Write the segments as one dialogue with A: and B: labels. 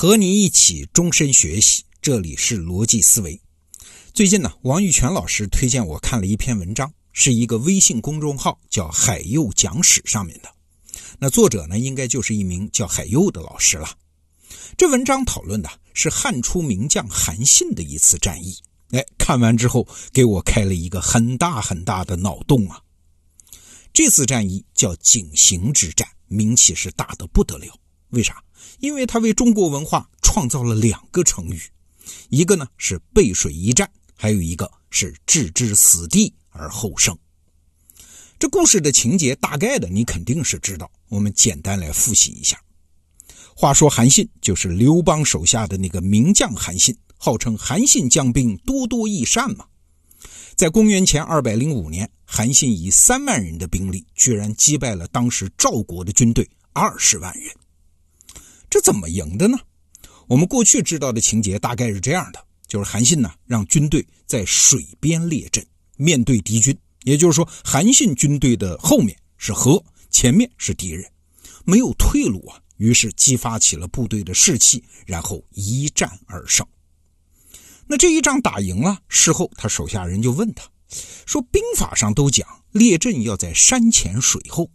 A: 和你一起终身学习，这里是逻辑思维。最近呢，王玉泉老师推荐我看了一篇文章，是一个微信公众号叫“海佑讲史”上面的。那作者呢，应该就是一名叫海佑的老师了。这文章讨论的是汉初名将韩信的一次战役。哎，看完之后给我开了一个很大很大的脑洞啊！这次战役叫井陉之战，名气是大的不得了。为啥？因为他为中国文化创造了两个成语，一个呢是背水一战，还有一个是置之死地而后生。这故事的情节大概的你肯定是知道，我们简单来复习一下。话说韩信就是刘邦手下的那个名将韩信，号称韩信将兵多多益善嘛。在公元前二百零五年，韩信以三万人的兵力，居然击败了当时赵国的军队二十万人。这怎么赢的呢？我们过去知道的情节大概是这样的：就是韩信呢让军队在水边列阵，面对敌军，也就是说，韩信军队的后面是河，前面是敌人，没有退路啊。于是激发起了部队的士气，然后一战而胜。那这一仗打赢了，事后他手下人就问他，说：“兵法上都讲列阵要在山前水后。”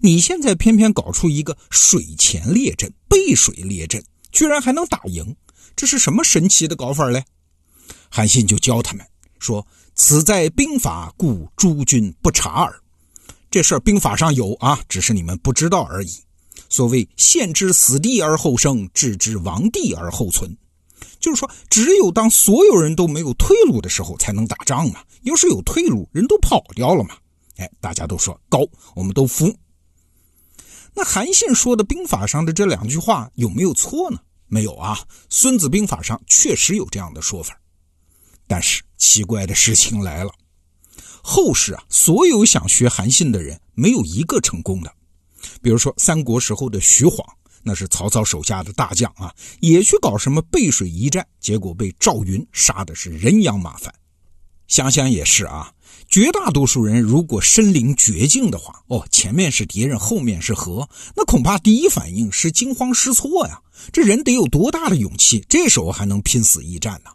A: 你现在偏偏搞出一个水前列阵、背水列阵，居然还能打赢，这是什么神奇的搞法嘞？韩信就教他们说：“此在兵法，故诸君不察耳。这事儿兵法上有啊，只是你们不知道而已。所谓陷之死地而后生，置之亡地而后存，就是说，只有当所有人都没有退路的时候，才能打仗嘛。要是有退路，人都跑掉了嘛。哎，大家都说高，我们都服。”那韩信说的兵法上的这两句话有没有错呢？没有啊，《孙子兵法》上确实有这样的说法。但是奇怪的事情来了，后世啊，所有想学韩信的人没有一个成功的。比如说三国时候的徐晃，那是曹操手下的大将啊，也去搞什么背水一战，结果被赵云杀的是人仰马翻。想想也是啊。绝大多数人如果身临绝境的话，哦，前面是敌人，后面是河，那恐怕第一反应是惊慌失措呀。这人得有多大的勇气？这时候还能拼死一战呢？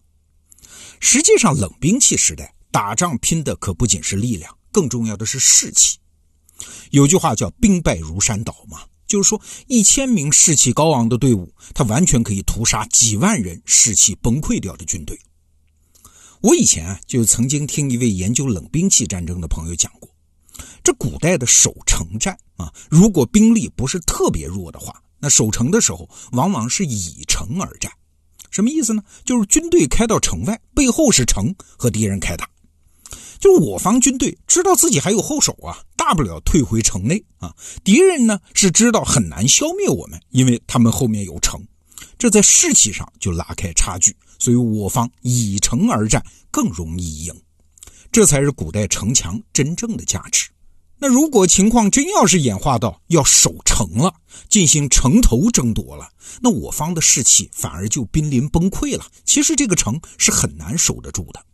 A: 实际上，冷兵器时代打仗拼的可不仅是力量，更重要的是士气。有句话叫“兵败如山倒”嘛，就是说一千名士气高昂的队伍，他完全可以屠杀几万人士气崩溃掉的军队。我以前啊，就曾经听一位研究冷兵器战争的朋友讲过，这古代的守城战啊，如果兵力不是特别弱的话，那守城的时候往往是以城而战。什么意思呢？就是军队开到城外，背后是城，和敌人开打。就我方军队知道自己还有后手啊，大不了退回城内啊。敌人呢是知道很难消灭我们，因为他们后面有城。这在士气上就拉开差距，所以我方以城而战更容易赢，这才是古代城墙真正的价值。那如果情况真要是演化到要守城了，进行城头争夺了，那我方的士气反而就濒临崩溃了。其实这个城是很难守得住的。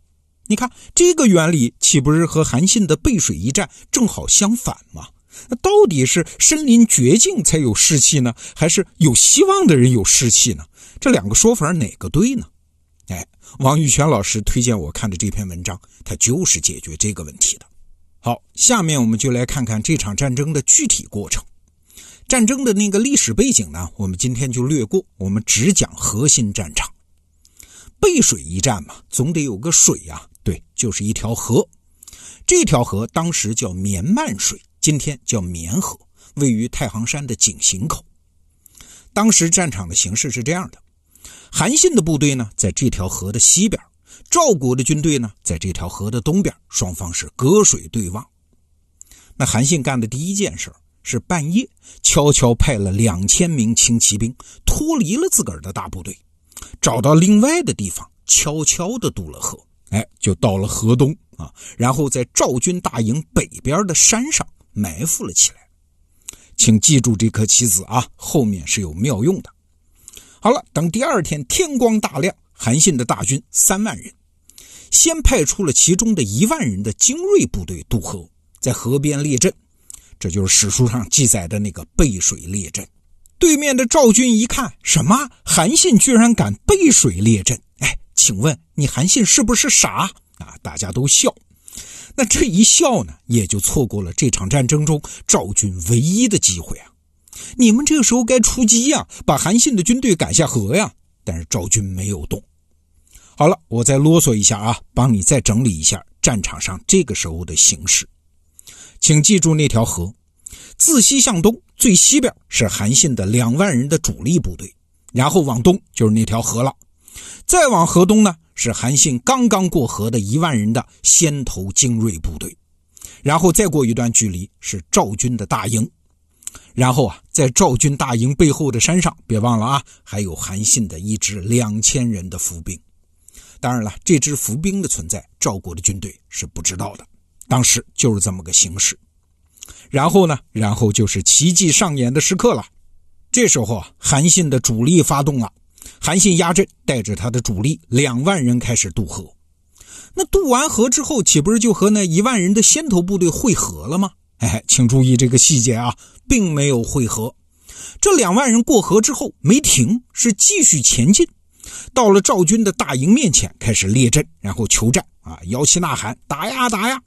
A: 你看这个原理岂不是和韩信的背水一战正好相反吗？那到底是身临绝境才有士气呢，还是有希望的人有士气呢？这两个说法哪个对呢？哎，王玉泉老师推荐我看的这篇文章，它就是解决这个问题的。好，下面我们就来看看这场战争的具体过程。战争的那个历史背景呢，我们今天就略过，我们只讲核心战场。背水一战嘛，总得有个水呀，对，就是一条河。这条河当时叫绵漫水。今天叫绵河，位于太行山的井陉口。当时战场的形势是这样的：韩信的部队呢，在这条河的西边；赵国的军队呢，在这条河的东边。双方是隔水对望。那韩信干的第一件事是半夜悄悄派了两千名轻骑兵脱离了自个儿的大部队，找到另外的地方，悄悄地渡了河。哎，就到了河东啊，然后在赵军大营北边的山上。埋伏了起来，请记住这颗棋子啊，后面是有妙用的。好了，等第二天天光大亮，韩信的大军三万人，先派出了其中的一万人的精锐部队渡河，在河边列阵，这就是史书上记载的那个背水列阵。对面的赵军一看，什么韩信居然敢背水列阵？哎，请问你韩信是不是傻啊？大家都笑。那这一笑呢，也就错过了这场战争中赵军唯一的机会啊！你们这个时候该出击呀，把韩信的军队赶下河呀！但是赵军没有动。好了，我再啰嗦一下啊，帮你再整理一下战场上这个时候的形势。请记住那条河，自西向东，最西边是韩信的两万人的主力部队，然后往东就是那条河了。再往河东呢，是韩信刚刚过河的一万人的先头精锐部队，然后再过一段距离是赵军的大营，然后啊，在赵军大营背后的山上，别忘了啊，还有韩信的一支两千人的伏兵。当然了，这支伏兵的存在，赵国的军队是不知道的。当时就是这么个形势。然后呢，然后就是奇迹上演的时刻了。这时候啊，韩信的主力发动了。韩信压阵，带着他的主力两万人开始渡河。那渡完河之后，岂不是就和那一万人的先头部队会合了吗？哎，请注意这个细节啊，并没有会合。这两万人过河之后没停，是继续前进。到了赵军的大营面前，开始列阵，然后求战啊，摇旗呐喊，打呀打呀。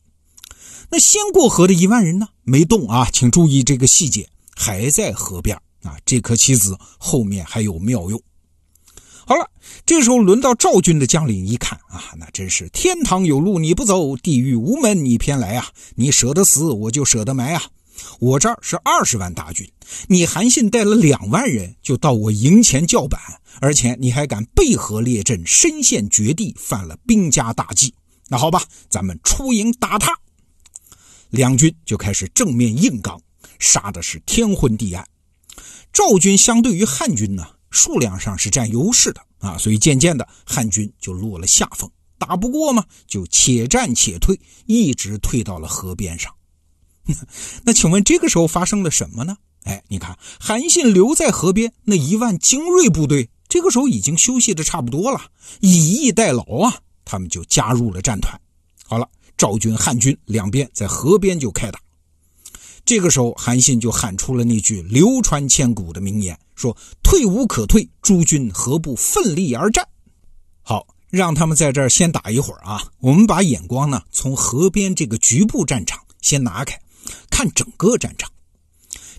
A: 那先过河的一万人呢，没动啊，请注意这个细节，还在河边啊。这颗棋子后面还有妙用。好了，这时候轮到赵军的将领一看啊，那真是天堂有路你不走，地狱无门你偏来啊！你舍得死，我就舍得埋啊！我这儿是二十万大军，你韩信带了两万人就到我营前叫板，而且你还敢背河列阵，身陷绝地，犯了兵家大忌。那好吧，咱们出营打他。两军就开始正面硬刚，杀的是天昏地暗。赵军相对于汉军呢，数量上是占优势的啊，所以渐渐的汉军就落了下风。打不过嘛，就且战且退，一直退到了河边上。那请问这个时候发生了什么呢？哎，你看韩信留在河边那一万精锐部队，这个时候已经休息的差不多了，以逸待劳啊，他们就加入了战团。好了，赵军、汉军两边在河边就开打。这个时候，韩信就喊出了那句流传千古的名言：“说退无可退，诸军何不奋力而战？”好，让他们在这儿先打一会儿啊，我们把眼光呢从河边这个局部战场先拿开。看整个战场，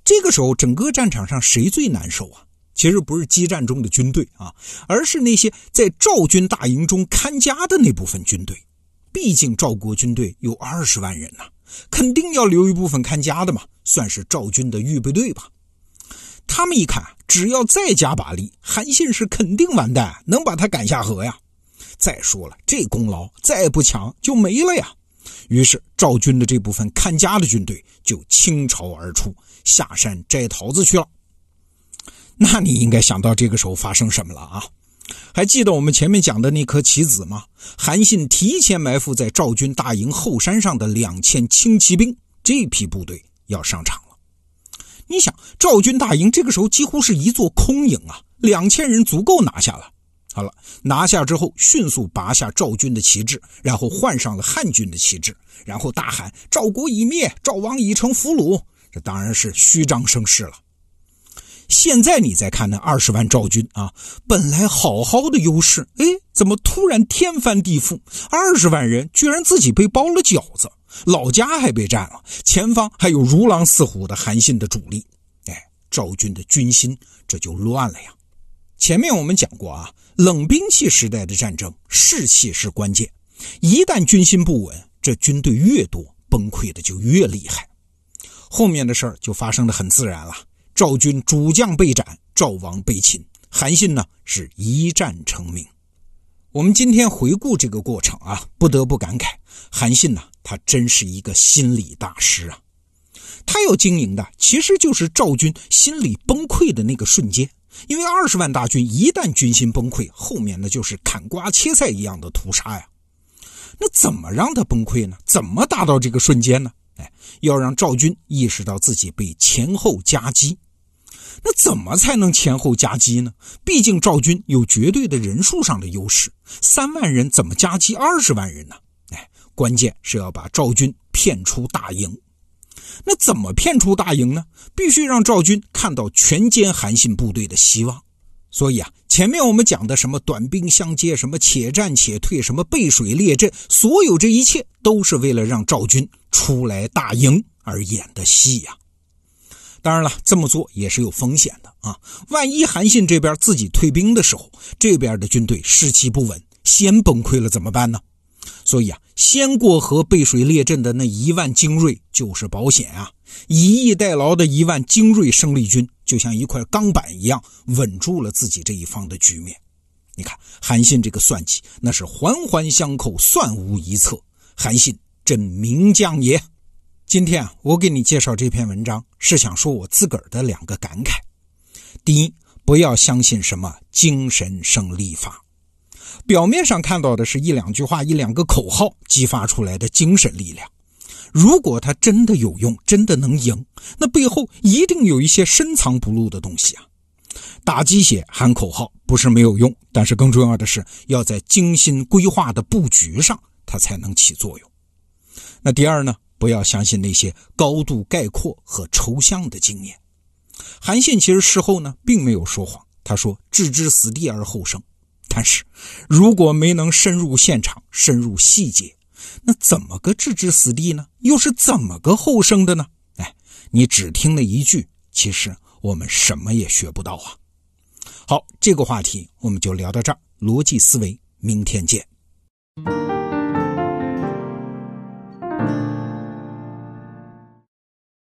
A: 这个时候整个战场上谁最难受啊？其实不是激战中的军队啊，而是那些在赵军大营中看家的那部分军队。毕竟赵国军队有二十万人呐，肯定要留一部分看家的嘛，算是赵军的预备队吧。他们一看，只要再加把力，韩信是肯定完蛋，能把他赶下河呀。再说了，这功劳再不抢就没了呀。于是赵军的这部分看家的军队就倾巢而出，下山摘桃子去了。那你应该想到这个时候发生什么了啊？还记得我们前面讲的那颗棋子吗？韩信提前埋伏在赵军大营后山上的两千轻骑兵，这批部队要上场了。你想，赵军大营这个时候几乎是一座空营啊，两千人足够拿下了。好了，拿下之后，迅速拔下赵军的旗帜，然后换上了汉军的旗帜，然后大喊：“赵国已灭，赵王已成俘虏。”这当然是虚张声势了。现在你再看那二十万赵军啊，本来好好的优势，哎，怎么突然天翻地覆？二十万人居然自己被包了饺子，老家还被占了，前方还有如狼似虎的韩信的主力，哎，赵军的军心这就乱了呀。前面我们讲过啊，冷兵器时代的战争，士气是关键。一旦军心不稳，这军队越多，崩溃的就越厉害。后面的事儿就发生的很自然了。赵军主将被斩，赵王被擒，韩信呢是一战成名。我们今天回顾这个过程啊，不得不感慨，韩信呢，他真是一个心理大师啊。他要经营的其实就是赵军心理崩溃的那个瞬间。因为二十万大军一旦军心崩溃，后面呢就是砍瓜切菜一样的屠杀呀。那怎么让他崩溃呢？怎么达到这个瞬间呢？哎，要让赵军意识到自己被前后夹击。那怎么才能前后夹击呢？毕竟赵军有绝对的人数上的优势，三万人怎么夹击二十万人呢？哎，关键是要把赵军骗出大营。那怎么骗出大营呢？必须让赵军看到全歼韩信部队的希望。所以啊，前面我们讲的什么短兵相接，什么且战且退，什么背水列阵，所有这一切都是为了让赵军出来大营而演的戏呀。当然了，这么做也是有风险的啊！万一韩信这边自己退兵的时候，这边的军队士气不稳，先崩溃了怎么办呢？所以啊，先过河背水列阵的那一万精锐就是保险啊！以逸待劳的一万精锐生力军，就像一块钢板一样，稳住了自己这一方的局面。你看，韩信这个算计，那是环环相扣，算无一策。韩信真名将也。今天啊，我给你介绍这篇文章，是想说我自个儿的两个感慨。第一，不要相信什么精神胜利法，表面上看到的是一两句话、一两个口号激发出来的精神力量。如果它真的有用，真的能赢，那背后一定有一些深藏不露的东西啊！打鸡血喊口号不是没有用，但是更重要的是要在精心规划的布局上，它才能起作用。那第二呢？不要相信那些高度概括和抽象的经验。韩信其实事后呢，并没有说谎，他说置之死地而后生。但是，如果没能深入现场、深入细节，那怎么个置之死地呢？又是怎么个后生的呢？哎，你只听了一句，其实我们什么也学不到啊。好，这个话题我们就聊到这儿。逻辑思维，明天见。